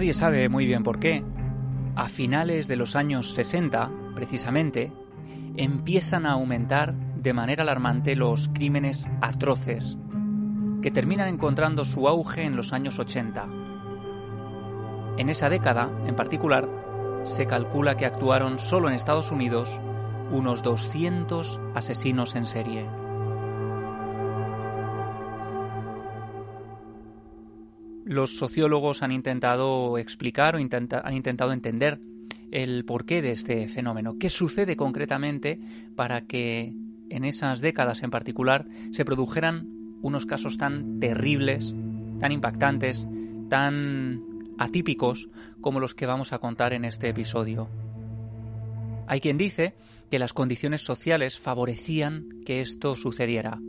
Nadie sabe muy bien por qué. A finales de los años 60, precisamente, empiezan a aumentar de manera alarmante los crímenes atroces, que terminan encontrando su auge en los años 80. En esa década, en particular, se calcula que actuaron solo en Estados Unidos unos 200 asesinos en serie. Los sociólogos han intentado explicar o han intentado entender el porqué de este fenómeno. ¿Qué sucede concretamente para que en esas décadas en particular se produjeran unos casos tan terribles, tan impactantes, tan atípicos como los que vamos a contar en este episodio? Hay quien dice que las condiciones sociales favorecían que esto sucediera.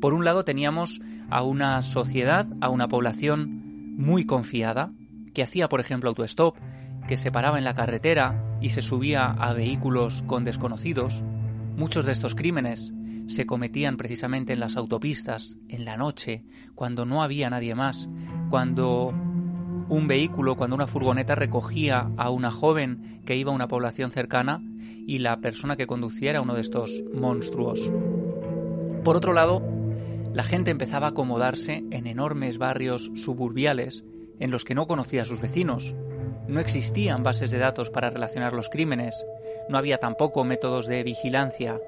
Por un lado teníamos a una sociedad, a una población muy confiada, que hacía, por ejemplo, autostop, que se paraba en la carretera y se subía a vehículos con desconocidos. Muchos de estos crímenes se cometían precisamente en las autopistas, en la noche, cuando no había nadie más, cuando un vehículo, cuando una furgoneta recogía a una joven que iba a una población cercana y la persona que conducía era uno de estos monstruos. Por otro lado, la gente empezaba a acomodarse en enormes barrios suburbiales en los que no conocía a sus vecinos. No existían bases de datos para relacionar los crímenes, no había tampoco métodos de vigilancia.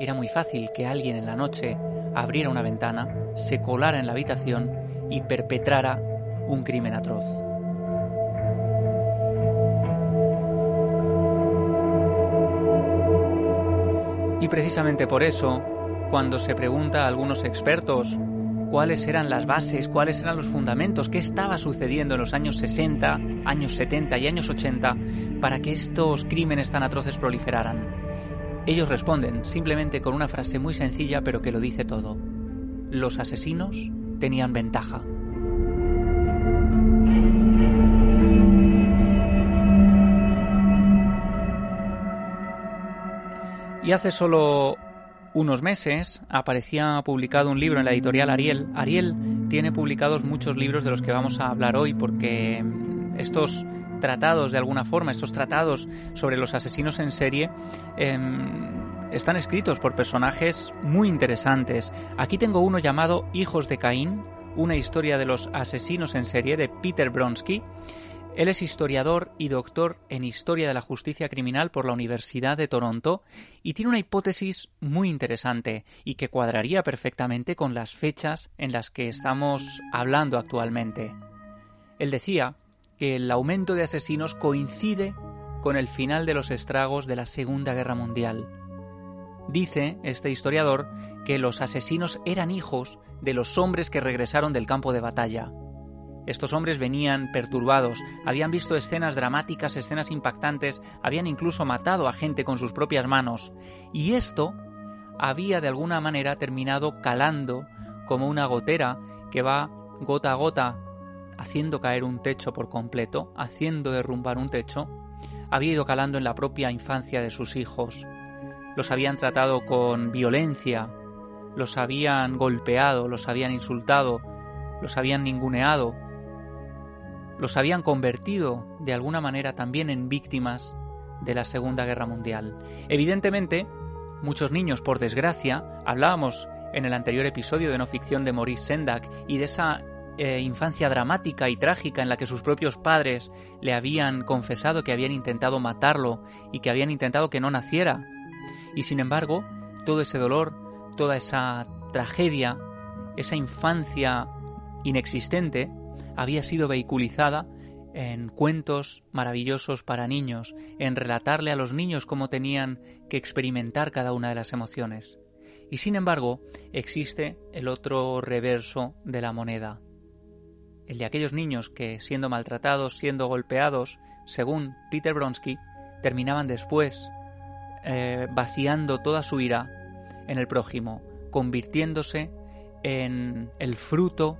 Era muy fácil que alguien en la noche abriera una ventana, se colara en la habitación y perpetrara un crimen atroz. Y precisamente por eso, cuando se pregunta a algunos expertos cuáles eran las bases, cuáles eran los fundamentos, qué estaba sucediendo en los años 60, años 70 y años 80 para que estos crímenes tan atroces proliferaran. Ellos responden simplemente con una frase muy sencilla pero que lo dice todo. Los asesinos tenían ventaja. Y hace solo unos meses aparecía publicado un libro en la editorial Ariel. Ariel tiene publicados muchos libros de los que vamos a hablar hoy porque estos tratados de alguna forma, estos tratados sobre los asesinos en serie, em, están escritos por personajes muy interesantes. Aquí tengo uno llamado Hijos de Caín, una historia de los asesinos en serie de Peter Bronsky. Él es historiador y doctor en Historia de la Justicia Criminal por la Universidad de Toronto y tiene una hipótesis muy interesante y que cuadraría perfectamente con las fechas en las que estamos hablando actualmente. Él decía que el aumento de asesinos coincide con el final de los estragos de la Segunda Guerra Mundial. Dice este historiador que los asesinos eran hijos de los hombres que regresaron del campo de batalla estos hombres venían perturbados, habían visto escenas dramáticas, escenas impactantes, habían incluso matado a gente con sus propias manos, y esto había de alguna manera terminado calando como una gotera que va gota a gota haciendo caer un techo por completo, haciendo derrumbar un techo, había ido calando en la propia infancia de sus hijos. Los habían tratado con violencia, los habían golpeado, los habían insultado, los habían ninguneado, los habían convertido de alguna manera también en víctimas de la Segunda Guerra Mundial. Evidentemente, muchos niños, por desgracia, hablábamos en el anterior episodio de no ficción de Maurice Sendak y de esa eh, infancia dramática y trágica en la que sus propios padres le habían confesado que habían intentado matarlo y que habían intentado que no naciera. Y sin embargo, todo ese dolor, toda esa tragedia, esa infancia inexistente, había sido vehiculizada en cuentos maravillosos para niños, en relatarle a los niños cómo tenían que experimentar cada una de las emociones. Y sin embargo, existe el otro reverso de la moneda, el de aquellos niños que, siendo maltratados, siendo golpeados, según Peter Bronsky, terminaban después eh, vaciando toda su ira en el prójimo, convirtiéndose en el fruto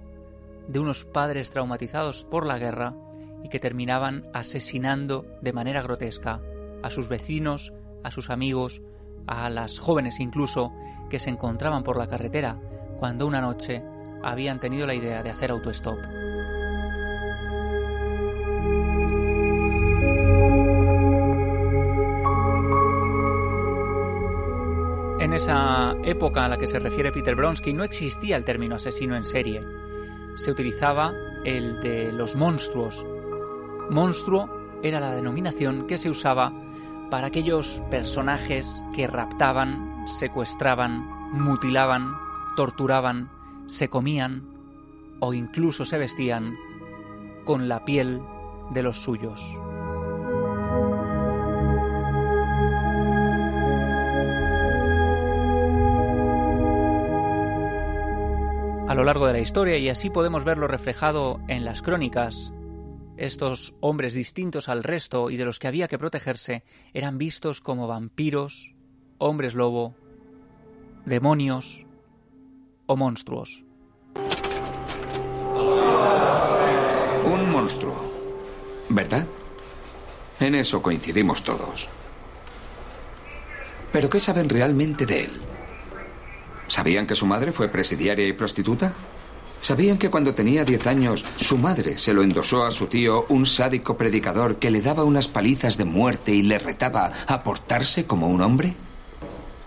de unos padres traumatizados por la guerra y que terminaban asesinando de manera grotesca a sus vecinos, a sus amigos, a las jóvenes incluso que se encontraban por la carretera cuando una noche habían tenido la idea de hacer autostop. En esa época a la que se refiere Peter Bronsky no existía el término asesino en serie. Se utilizaba el de los monstruos. Monstruo era la denominación que se usaba para aquellos personajes que raptaban, secuestraban, mutilaban, torturaban, se comían o incluso se vestían con la piel de los suyos. A lo largo de la historia y así podemos verlo reflejado en las crónicas. Estos hombres distintos al resto y de los que había que protegerse eran vistos como vampiros, hombres lobo, demonios o monstruos. Un monstruo, ¿verdad? En eso coincidimos todos. Pero ¿qué saben realmente de él? ¿Sabían que su madre fue presidiaria y prostituta? ¿Sabían que cuando tenía 10 años su madre se lo endosó a su tío, un sádico predicador que le daba unas palizas de muerte y le retaba a portarse como un hombre?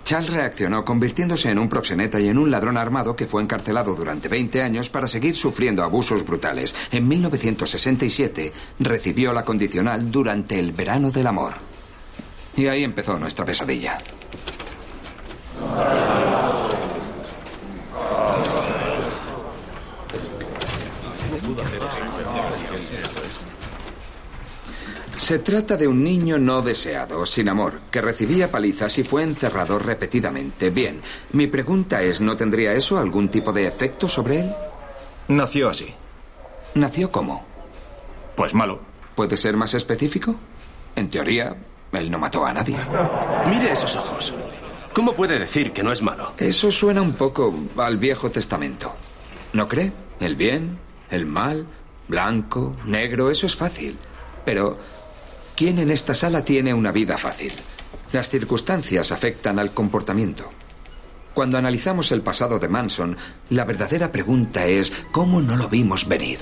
Charles reaccionó convirtiéndose en un proxeneta y en un ladrón armado que fue encarcelado durante 20 años para seguir sufriendo abusos brutales. En 1967 recibió la condicional durante el verano del amor. Y ahí empezó nuestra pesadilla. Se trata de un niño no deseado, sin amor, que recibía palizas y fue encerrado repetidamente. Bien, mi pregunta es, ¿no tendría eso algún tipo de efecto sobre él? Nació así. ¿Nació cómo? Pues malo. ¿Puede ser más específico? En teoría, él no mató a nadie. Mire esos ojos. ¿Cómo puede decir que no es malo? Eso suena un poco al Viejo Testamento. ¿No cree? El bien, el mal, blanco, negro, eso es fácil. Pero, ¿quién en esta sala tiene una vida fácil? Las circunstancias afectan al comportamiento. Cuando analizamos el pasado de Manson, la verdadera pregunta es, ¿cómo no lo vimos venir?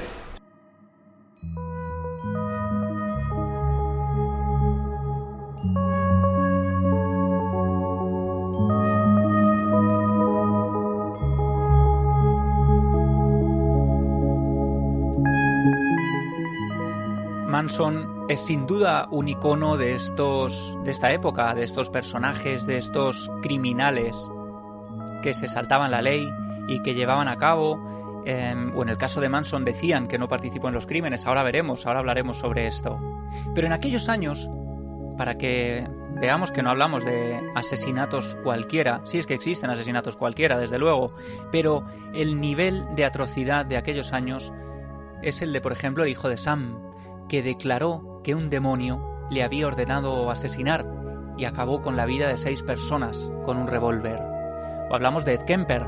Manson es sin duda un icono de estos de esta época, de estos personajes, de estos criminales que se saltaban la ley y que llevaban a cabo. Em, o en el caso de Manson decían que no participó en los crímenes, ahora veremos, ahora hablaremos sobre esto. Pero en aquellos años, para que veamos que no hablamos de asesinatos cualquiera, sí es que existen asesinatos cualquiera, desde luego, pero el nivel de atrocidad de aquellos años es el de, por ejemplo, el hijo de Sam, que declaró que un demonio le había ordenado asesinar y acabó con la vida de seis personas con un revólver. O hablamos de Ed Kemper.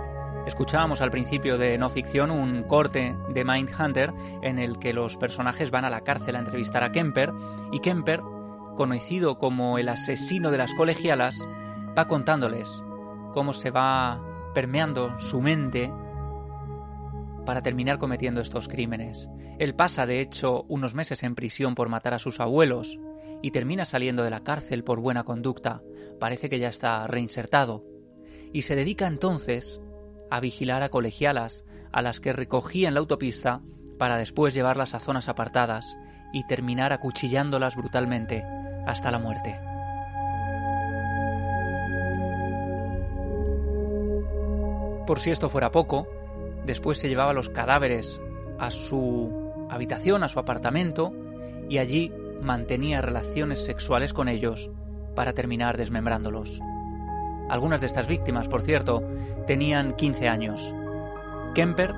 Escuchábamos al principio de No Ficción un corte de Mindhunter en el que los personajes van a la cárcel a entrevistar a Kemper y Kemper, conocido como el asesino de las colegialas, va contándoles cómo se va permeando su mente para terminar cometiendo estos crímenes. Él pasa, de hecho, unos meses en prisión por matar a sus abuelos y termina saliendo de la cárcel por buena conducta. Parece que ya está reinsertado. Y se dedica entonces a vigilar a colegialas, a las que recogía en la autopista para después llevarlas a zonas apartadas y terminar acuchillándolas brutalmente hasta la muerte. Por si esto fuera poco, después se llevaba los cadáveres a su habitación, a su apartamento, y allí mantenía relaciones sexuales con ellos para terminar desmembrándolos. Algunas de estas víctimas, por cierto, tenían 15 años. Kemper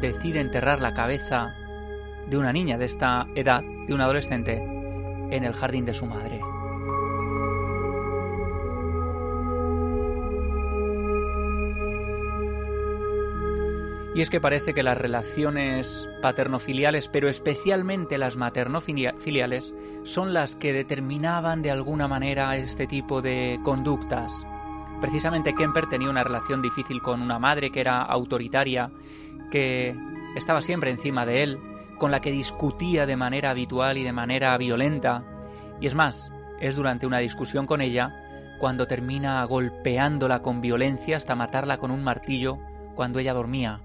decide enterrar la cabeza de una niña de esta edad, de un adolescente, en el jardín de su madre. Y es que parece que las relaciones paternofiliales, pero especialmente las maternofiliales, son las que determinaban de alguna manera este tipo de conductas. Precisamente Kemper tenía una relación difícil con una madre que era autoritaria, que estaba siempre encima de él, con la que discutía de manera habitual y de manera violenta. Y es más, es durante una discusión con ella cuando termina golpeándola con violencia hasta matarla con un martillo cuando ella dormía.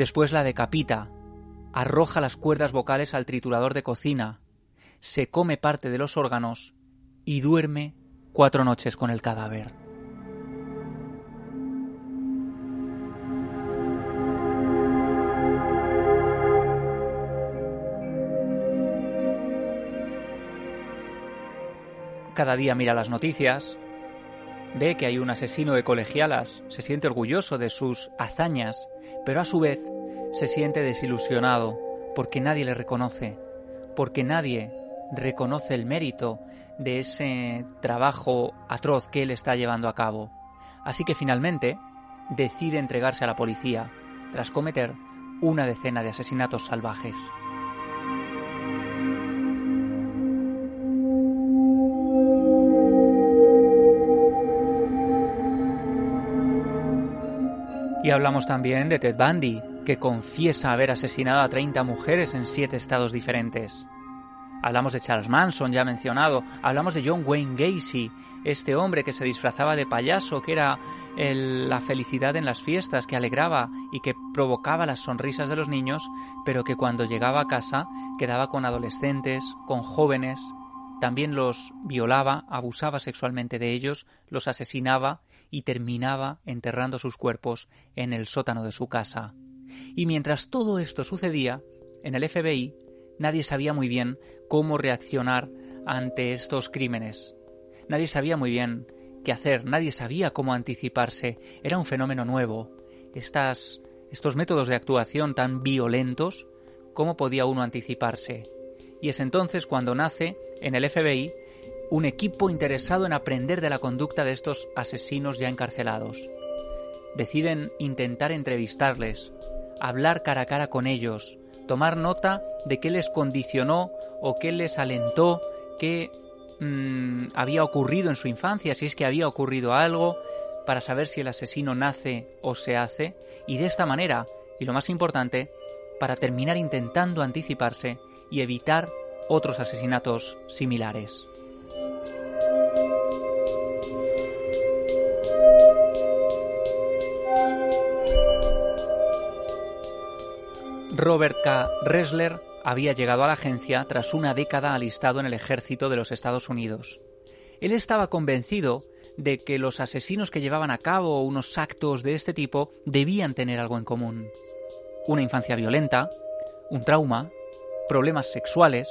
Después la decapita, arroja las cuerdas vocales al triturador de cocina, se come parte de los órganos y duerme cuatro noches con el cadáver. Cada día mira las noticias, ve que hay un asesino de colegialas, se siente orgulloso de sus hazañas, pero a su vez se siente desilusionado porque nadie le reconoce, porque nadie reconoce el mérito de ese trabajo atroz que él está llevando a cabo. Así que finalmente decide entregarse a la policía tras cometer una decena de asesinatos salvajes. Y hablamos también de Ted Bundy, que confiesa haber asesinado a 30 mujeres en 7 estados diferentes. Hablamos de Charles Manson, ya mencionado. Hablamos de John Wayne Gacy, este hombre que se disfrazaba de payaso, que era la felicidad en las fiestas, que alegraba y que provocaba las sonrisas de los niños, pero que cuando llegaba a casa quedaba con adolescentes, con jóvenes, también los violaba, abusaba sexualmente de ellos, los asesinaba y terminaba enterrando sus cuerpos en el sótano de su casa. Y mientras todo esto sucedía, en el FBI nadie sabía muy bien cómo reaccionar ante estos crímenes. Nadie sabía muy bien qué hacer, nadie sabía cómo anticiparse. Era un fenómeno nuevo. Estas, estos métodos de actuación tan violentos, ¿cómo podía uno anticiparse? Y es entonces cuando nace en el FBI un equipo interesado en aprender de la conducta de estos asesinos ya encarcelados. Deciden intentar entrevistarles, hablar cara a cara con ellos, tomar nota de qué les condicionó o qué les alentó, qué mm, había ocurrido en su infancia, si es que había ocurrido algo, para saber si el asesino nace o se hace, y de esta manera, y lo más importante, para terminar intentando anticiparse y evitar otros asesinatos similares. Robert K. Ressler había llegado a la agencia tras una década alistado en el ejército de los Estados Unidos. Él estaba convencido de que los asesinos que llevaban a cabo unos actos de este tipo debían tener algo en común. Una infancia violenta, un trauma, problemas sexuales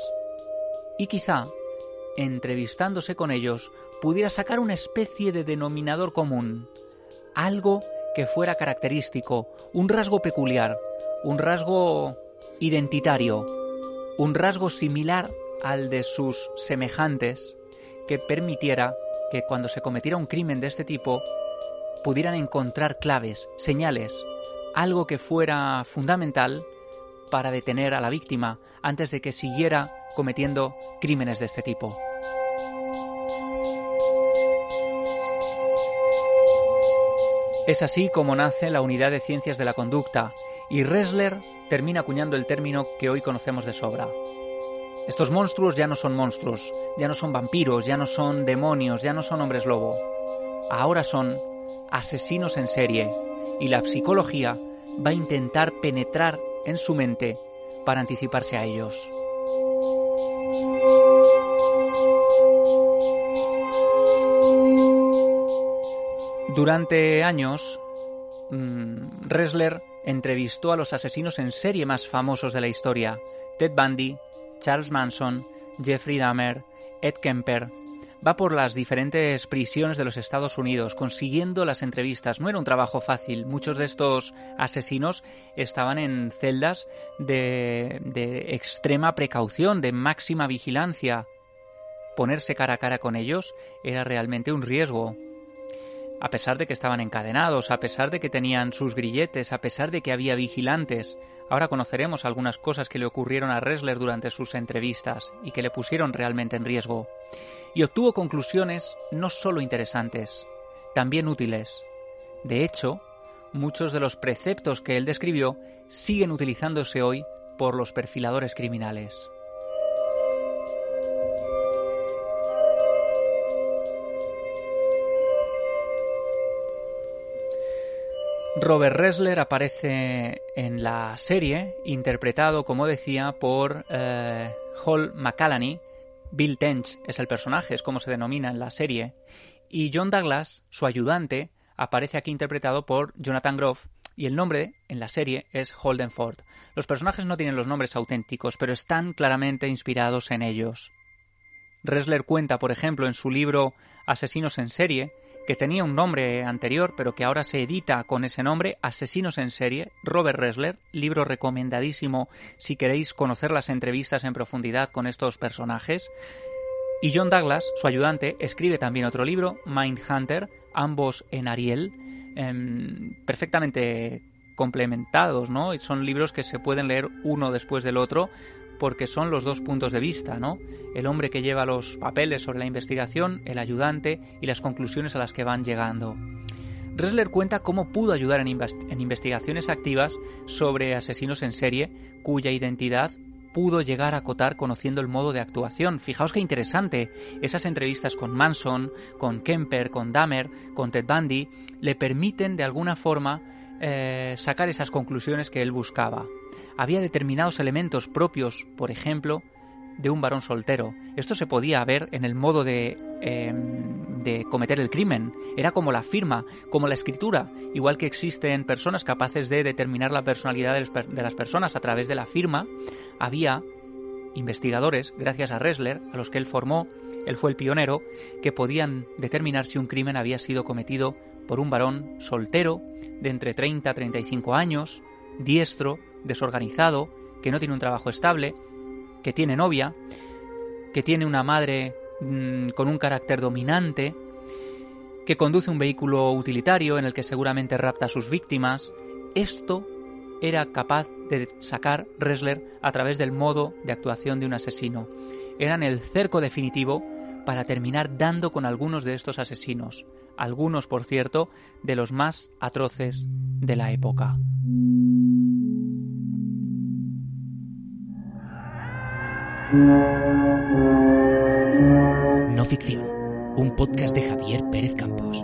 y quizá, entrevistándose con ellos, pudiera sacar una especie de denominador común, algo que fuera característico, un rasgo peculiar, un rasgo identitario, un rasgo similar al de sus semejantes que permitiera que cuando se cometiera un crimen de este tipo pudieran encontrar claves, señales, algo que fuera fundamental para detener a la víctima antes de que siguiera cometiendo crímenes de este tipo. Es así como nace la Unidad de Ciencias de la Conducta y Ressler termina acuñando el término que hoy conocemos de sobra. Estos monstruos ya no son monstruos, ya no son vampiros, ya no son demonios, ya no son hombres lobo. Ahora son asesinos en serie y la psicología va a intentar penetrar en su mente para anticiparse a ellos. Durante años, mm, Ressler entrevistó a los asesinos en serie más famosos de la historia, Ted Bundy, Charles Manson, Jeffrey Dahmer, Ed Kemper. Va por las diferentes prisiones de los Estados Unidos consiguiendo las entrevistas. No era un trabajo fácil. Muchos de estos asesinos estaban en celdas de, extrema precaución, de máxima vigilancia. Ponerse cara a cara con ellos era realmente un riesgo a pesar de que estaban encadenados, a pesar de que tenían sus grilletes, a pesar de que había vigilantes. Ahora conoceremos algunas cosas que le ocurrieron a Ressler durante sus entrevistas y que le pusieron realmente en riesgo. Y obtuvo conclusiones no solo interesantes, también útiles. De hecho, muchos de los preceptos que él describió siguen utilizándose hoy por los perfiladores criminales. Robert Ressler aparece en la serie, interpretado, como decía, por eh, Hall McCallany. Bill Tench es el personaje, es como se denomina en la serie. Y John Douglas, su ayudante, aparece aquí interpretado por Jonathan Groff. Y el nombre en la serie es Holden Ford. Los personajes no tienen los nombres auténticos, pero están claramente inspirados en ellos. Ressler cuenta, por ejemplo, en su libro Asesinos en serie, que tenía un nombre anterior, pero que ahora se edita con ese nombre, Asesinos en serie, Robert Ressler, libro recomendadísimo si queréis conocer las entrevistas en profundidad con estos personajes. Y John Douglas, su ayudante, escribe también otro libro, Mindhunter, ambos en Ariel, em, perfectamente complementados, ¿no? Son libros que se pueden leer uno después del otro porque son los dos puntos de vista, ¿no? El hombre que lleva los papeles sobre la investigación, el ayudante y las conclusiones a las que van llegando. Ressler cuenta cómo pudo ayudar en, investigaciones activas sobre asesinos en serie cuya identidad pudo llegar a acotar conociendo el modo de actuación. Fijaos qué interesante. Esas entrevistas con Manson, con Kemper, con Dahmer, con Ted Bundy, le permiten de alguna forma eh, sacar esas conclusiones que él buscaba había determinados elementos propios, por ejemplo, de un varón soltero. Esto se podía ver en el modo de, em, de cometer el crimen. Era como la firma, como la escritura, igual que existen personas capaces de determinar la personalidad de las personas a través de la firma, había investigadores, gracias a Ressler, a los que él formó, él fue el pionero, que podían determinar si un crimen había sido cometido por un varón soltero de entre 30 a 35 años, diestro, desorganizado, que no tiene un trabajo estable, que tiene novia, que tiene una madre mm, con un carácter dominante, que conduce un vehículo utilitario en el que seguramente rapta a sus víctimas. Esto era capaz de sacar Ressler a través del modo de actuación de un asesino. Eran el cerco definitivo para terminar dando con algunos de estos asesinos, algunos, por cierto, de los más atroces de la época. No ficción, un podcast de Javier Pérez Campos.